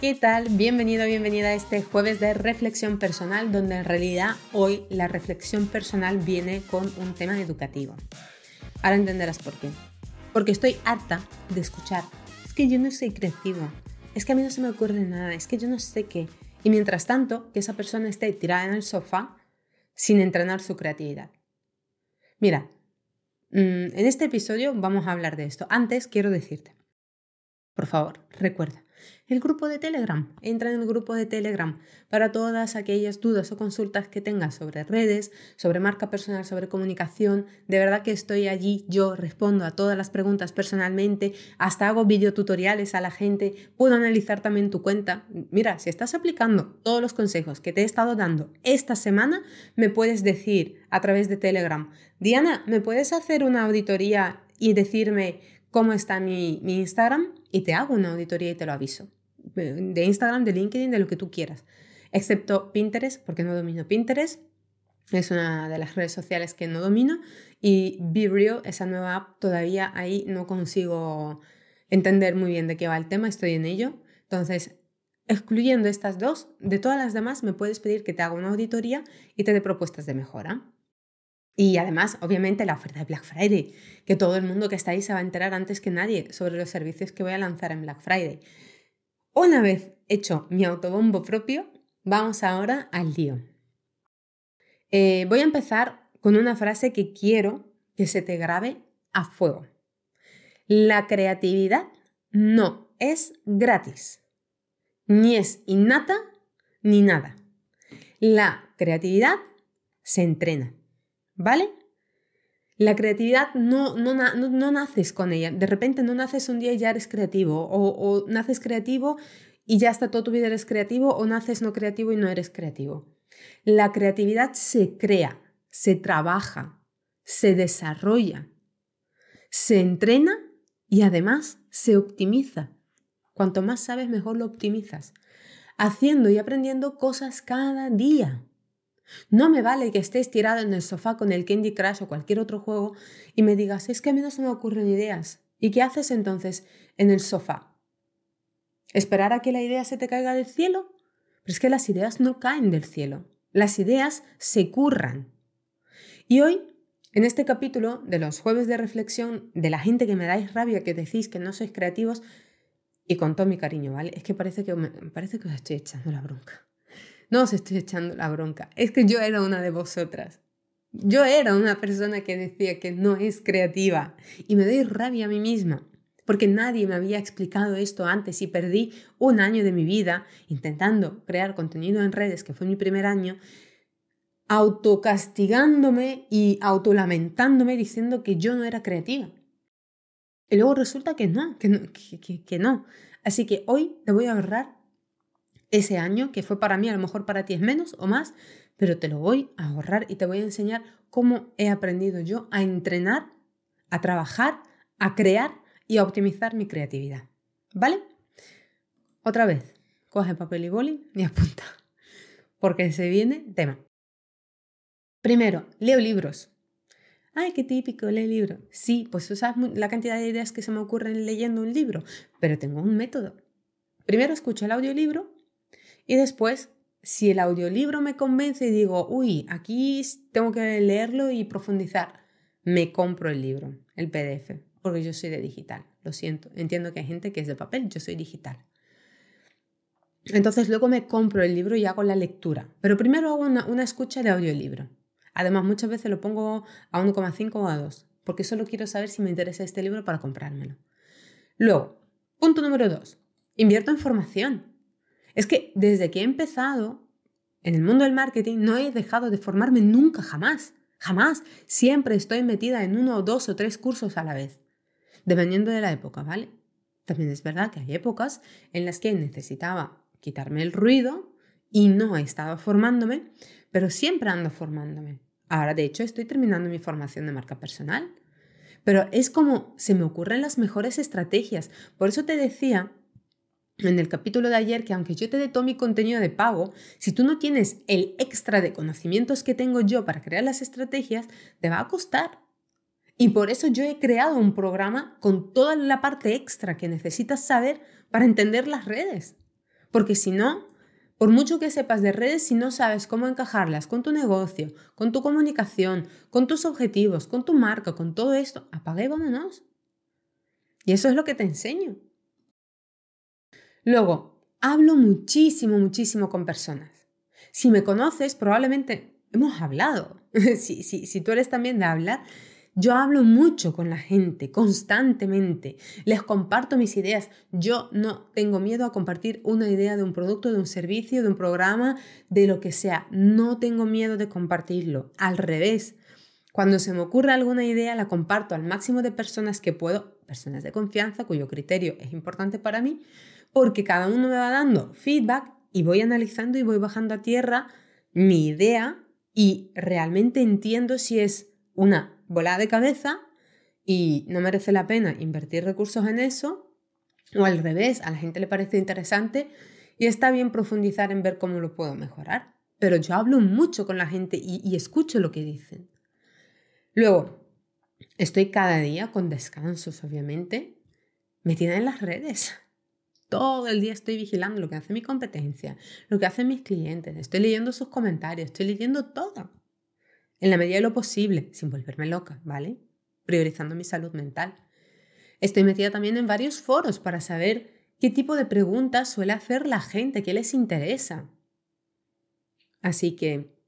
¿Qué tal? Bienvenido, bienvenida a este jueves de reflexión personal, donde en realidad hoy la reflexión personal viene con un tema educativo. Ahora entenderás por qué. Porque estoy harta de escuchar, es que yo no soy creativo, es que a mí no se me ocurre nada, es que yo no sé qué. Y mientras tanto, que esa persona esté tirada en el sofá sin entrenar su creatividad. Mira, mm, en este episodio vamos a hablar de esto. Antes quiero decirte, por favor, recuerda, el grupo de Telegram. Entra en el grupo de Telegram para todas aquellas dudas o consultas que tengas sobre redes, sobre marca personal, sobre comunicación. De verdad que estoy allí, yo respondo a todas las preguntas personalmente, hasta hago videotutoriales a la gente, puedo analizar también tu cuenta. Mira, si estás aplicando todos los consejos que te he estado dando esta semana, me puedes decir a través de Telegram, Diana, ¿me puedes hacer una auditoría y decirme cómo está mi, Instagram? y te hago una auditoría y te lo aviso. De Instagram, de LinkedIn, de lo que tú quieras. Excepto Pinterest, porque no domino Pinterest. Es una de las redes sociales que no domino. Y BeReal, esa nueva app, todavía ahí no consigo entender muy bien de qué va el tema. Estoy en ello. Entonces, excluyendo estas dos, de todas las demás me puedes pedir que te haga una auditoría y te dé propuestas de mejora. Y además, obviamente, la oferta de Black Friday, que todo el mundo que está ahí se va a enterar antes que nadie sobre los servicios que voy a lanzar en Black Friday. Una vez hecho mi autobombo propio, vamos ahora al lío. Eh, voy a empezar con una frase que quiero que se te grabe a fuego. La creatividad no es gratis, ni es innata, ni nada. La creatividad se entrena. ¿Vale? La creatividad no, no, no, naces con ella. De repente no naces un día y ya eres creativo. O, naces creativo y ya hasta toda tu vida eres creativo. O naces no creativo y no eres creativo. La creatividad se crea, se trabaja, se desarrolla, se entrena y además se optimiza. Cuanto más sabes, mejor lo optimizas. Haciendo y aprendiendo cosas cada día. No me vale que estés tirado en el sofá con el Candy Crush o cualquier otro juego y me digas, es que a mí no se me ocurren ideas. ¿Y qué haces entonces en el sofá? ¿Esperar a que la idea se te caiga del cielo? Pero es que las ideas no caen del cielo. Las ideas se curran. Y hoy, en este capítulo de los jueves de reflexión de la gente que me dais rabia, que decís que no sois creativos, y con todo mi cariño, ¿vale? Es que parece que, me, parece que os estoy echando la bronca. No os estoy echando la bronca, es que yo era una de vosotras. Yo era una persona que decía que no es creativa y me doy rabia a mí misma porque nadie me había explicado esto antes y perdí un año de mi vida intentando crear contenido en redes, que fue mi primer año, autocastigándome y autolamentándome diciendo que yo no era creativa. Y luego resulta que no, que no, que, no. Así que hoy te voy a ahorrar ese año, que fue para mí, a lo mejor para ti es menos o más, pero te lo voy a ahorrar y te voy a enseñar cómo he aprendido yo a entrenar, a trabajar, a crear y a optimizar mi creatividad. ¿Vale? Otra vez, coge papel y boli y apunta, porque se viene tema. Primero, leo libros. Ay, qué típico, lee libros. Sí, pues tú sabes la cantidad de ideas que se me ocurren leyendo un libro, pero tengo un método. Primero escucho el audiolibro y después, si el audiolibro me convence y digo, uy, aquí tengo que leerlo y profundizar, me compro el libro, el PDF, porque yo soy de digital. Lo siento, entiendo que hay gente que es de papel, yo soy digital. Entonces luego me compro el libro y hago la lectura. Pero primero hago una, una escucha de audiolibro. Además, muchas veces lo pongo a 1,5 o a 2, porque solo quiero saber si me interesa este libro para comprármelo. Luego, punto número 2. Invierto en formación. Es que desde que he empezado en el mundo del marketing no he dejado de formarme nunca, jamás, jamás. Siempre estoy metida en uno dos o tres cursos a la vez, dependiendo de la época, ¿vale? También es verdad que hay épocas en las que necesitaba quitarme el ruido y no he estado formándome, pero siempre ando formándome. Ahora, de hecho, estoy terminando mi formación de marca personal. Pero es como se me ocurren las mejores estrategias. Por eso te decía en el capítulo de ayer que aunque yo te dé todo mi contenido de pago, si tú no tienes el extra de conocimientos que tengo yo para crear las estrategias, te va a costar. Y por eso yo he creado un programa con toda la parte extra que necesitas saber para entender las redes. Porque si no, por mucho que sepas de redes, si no sabes cómo encajarlas con tu negocio, con tu comunicación, con tus objetivos, con tu marca, con todo esto, apague y vámonos. Y eso es lo que te enseño. Luego, hablo muchísimo, muchísimo con personas. Si me conoces, probablemente hemos hablado. si, si, si tú eres también de hablar, yo hablo mucho con la gente, constantemente. Les comparto mis ideas. Yo no tengo miedo a compartir una idea de un producto, de un servicio, de un programa, de lo que sea. No tengo miedo de compartirlo. Al revés. Cuando se me ocurre alguna idea, la comparto al máximo de personas que puedo, personas de confianza, cuyo criterio es importante para mí, porque cada uno me va dando feedback y voy analizando y voy bajando a tierra mi idea y realmente entiendo si es una bola de cabeza y no merece la pena invertir recursos en eso, o al revés, a la gente le parece interesante y está bien profundizar en ver cómo lo puedo mejorar. Pero yo hablo mucho con la gente y, y escucho lo que dicen. Luego, estoy cada día con descansos, obviamente, metida en las redes. Todo el día estoy vigilando lo que hace mi competencia, lo que hacen mis clientes, estoy leyendo sus comentarios, estoy leyendo todo. En la medida de lo posible, sin volverme loca, ¿vale? Priorizando mi salud mental. Estoy metida también en varios foros para saber qué tipo de preguntas suele hacer la gente, qué les interesa. Así que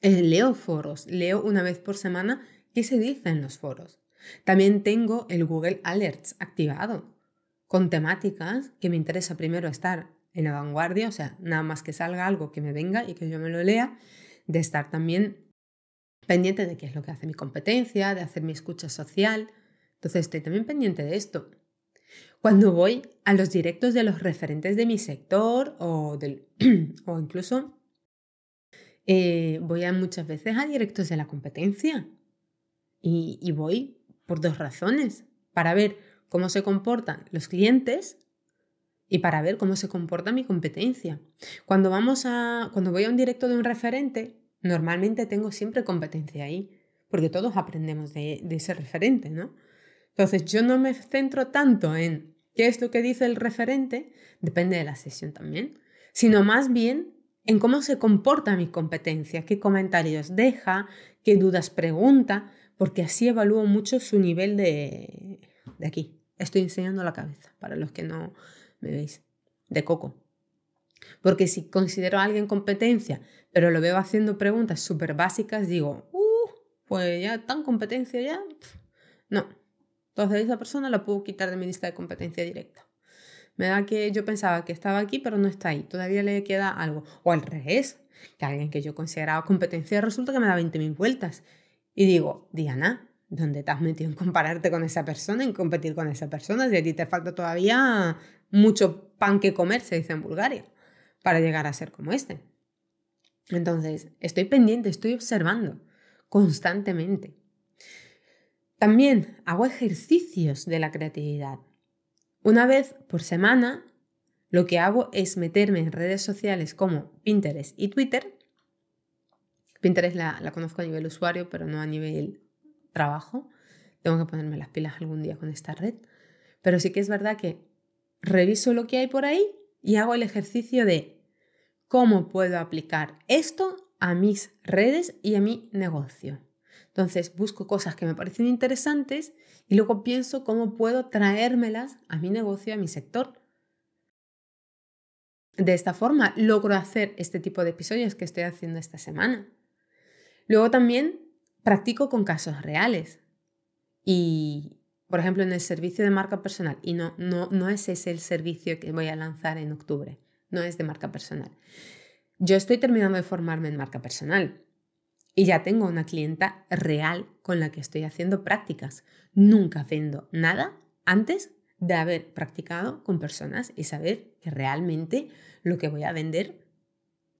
eh, leo foros, leo una vez por semana qué se dice en los foros. También tengo el Google Alerts activado con temáticas que me interesa primero estar en la vanguardia, o sea, nada más que salga algo que me venga y que yo me lo lea, de estar también pendiente de qué es lo que hace mi competencia, de hacer mi escucha social. Entonces estoy también pendiente de esto. Cuando voy a los directos de los referentes de mi sector o, del, o incluso eh, voy a muchas veces a directos de la competencia y, y voy por dos razones. Para ver cómo se comportan los clientes y para ver cómo se comporta mi competencia. Cuando, vamos a, cuando voy a un directo de un referente, normalmente tengo siempre competencia ahí, porque todos aprendemos de, de ese referente, ¿no? Entonces yo no me centro tanto en qué es lo que dice el referente, depende de la sesión también, sino más bien en cómo se comporta mi competencia, qué comentarios deja, qué dudas pregunta, porque así evalúo mucho su nivel de, de aquí, Estoy enseñando la cabeza, para los que no me veis, de coco. Porque si considero a alguien competencia, pero lo veo haciendo preguntas súper básicas, digo, uh, pues ya tan competencia ya. No. Entonces esa persona la puedo quitar de mi lista de competencia directa. Me da que yo pensaba que estaba aquí, pero no está ahí. Todavía le queda algo. O al revés, que alguien que yo consideraba competencia resulta que me da 20.000 vueltas. Y digo, Diana, ¿Dónde te has metido en compararte con esa persona, en competir con esa persona, si a ti te falta todavía mucho pan que comer, se dice en Bulgaria, para llegar a ser como este. Entonces, estoy pendiente, estoy observando constantemente. También hago ejercicios de la creatividad. Una vez por semana, lo que hago es meterme en redes sociales como Pinterest y Twitter. Pinterest la, la conozco a nivel usuario, pero no a nivel trabajo. Tengo que ponerme las pilas algún día con esta red. Pero sí que es verdad que reviso lo que hay por ahí y hago el ejercicio de cómo puedo aplicar esto a mis redes y a mi negocio. Entonces busco cosas que me parecen interesantes y luego pienso cómo puedo traérmelas a mi negocio, a mi sector. De esta forma logro hacer este tipo de episodios que estoy haciendo esta semana. Luego también practico con casos reales. Y, por ejemplo, en el servicio de marca personal, y no, no, no es ese el servicio que voy a lanzar en octubre, no es de marca personal. Yo estoy terminando de formarme en marca personal y ya tengo una clienta real con la que estoy haciendo prácticas. Nunca vendo nada antes de haber practicado con personas y saber que realmente lo que voy a vender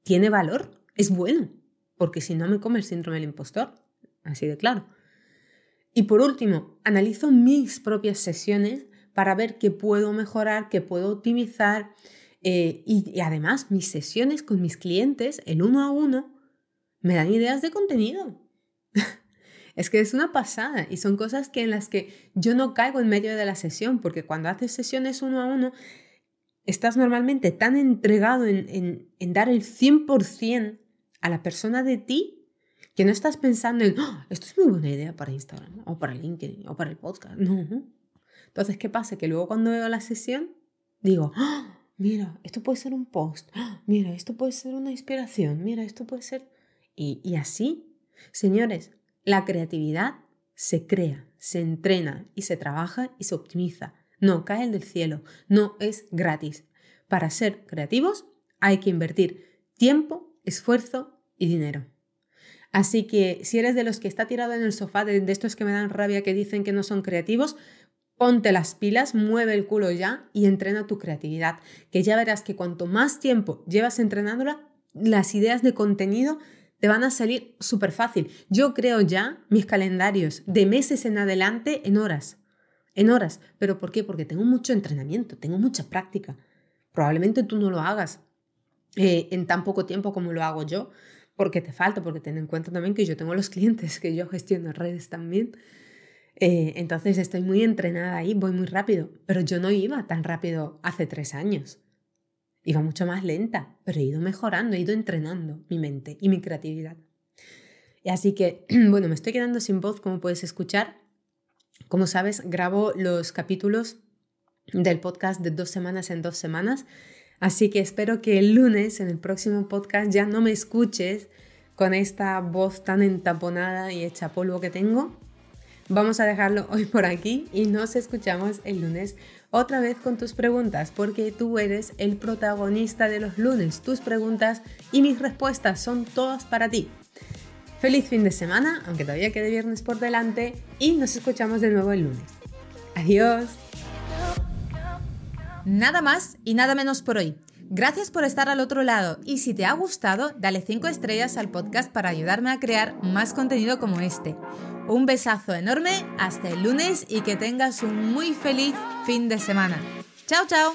tiene valor, es bueno. porque si no me come el síndrome del impostor, así de claro. Y por último, analizo mis propias sesiones para ver qué puedo mejorar, qué puedo optimizar. Eh, y, además, mis sesiones con mis clientes, el uno a uno, me dan ideas de contenido. es que es una pasada y son cosas que en las que yo no caigo en medio de la sesión, porque cuando haces sesiones uno a uno, estás normalmente tan entregado en, en dar el 100% a la persona de ti que no estás pensando en, ¡Ah! esto es muy buena idea para Instagram o para LinkedIn o para el podcast. No. Entonces, ¿qué pasa? Que luego cuando veo la sesión, digo, ¡Ah! mira, esto puede ser un post, ¡Ah! mira, esto puede ser una inspiración, mira, esto puede ser... Y, y así, señores, la creatividad se crea, se entrena y se trabaja y se optimiza. No cae del cielo, no es gratis. Para ser creativos hay que invertir tiempo, esfuerzo y dinero. Así que si eres de los que está tirado en el sofá, de, estos que me dan rabia que dicen que no son creativos, ponte las pilas, mueve el culo ya y entrena tu creatividad, que ya verás que cuanto más tiempo llevas entrenándola, las ideas de contenido te van a salir súper fácil. Yo creo ya mis calendarios de meses en adelante en horas, en horas. ¿Pero por qué? Porque tengo mucho entrenamiento, tengo mucha práctica. Probablemente tú no lo hagas, eh, en tan poco tiempo como lo hago yo, porque te falta, porque ten en cuenta también que yo tengo los clientes, que yo gestiono redes también. Eh, entonces estoy muy entrenada ahí, voy muy rápido, pero yo no iba tan rápido hace tres años. Iba mucho más lenta, pero he ido mejorando, he ido entrenando mi mente y mi creatividad. Y así que, bueno, me estoy quedando sin voz, como puedes escuchar. Como sabes, grabo los capítulos del podcast de dos semanas en dos semanas Así que espero que el lunes, en el próximo podcast, ya no me escuches con esta voz tan entaponada y hecha polvo que tengo. Vamos a dejarlo hoy por aquí y nos escuchamos el lunes otra vez con tus preguntas, porque tú eres el protagonista de los lunes. Tus preguntas y mis respuestas son todas para ti. Feliz fin de semana, aunque todavía quede viernes por delante, y nos escuchamos de nuevo el lunes. Adiós. Nada más y nada menos por hoy. Gracias por estar al otro lado y si te ha gustado, dale 5 estrellas al podcast para ayudarme a crear más contenido como este. Un besazo enorme, hasta el lunes y que tengas un muy feliz fin de semana. Chao, chao.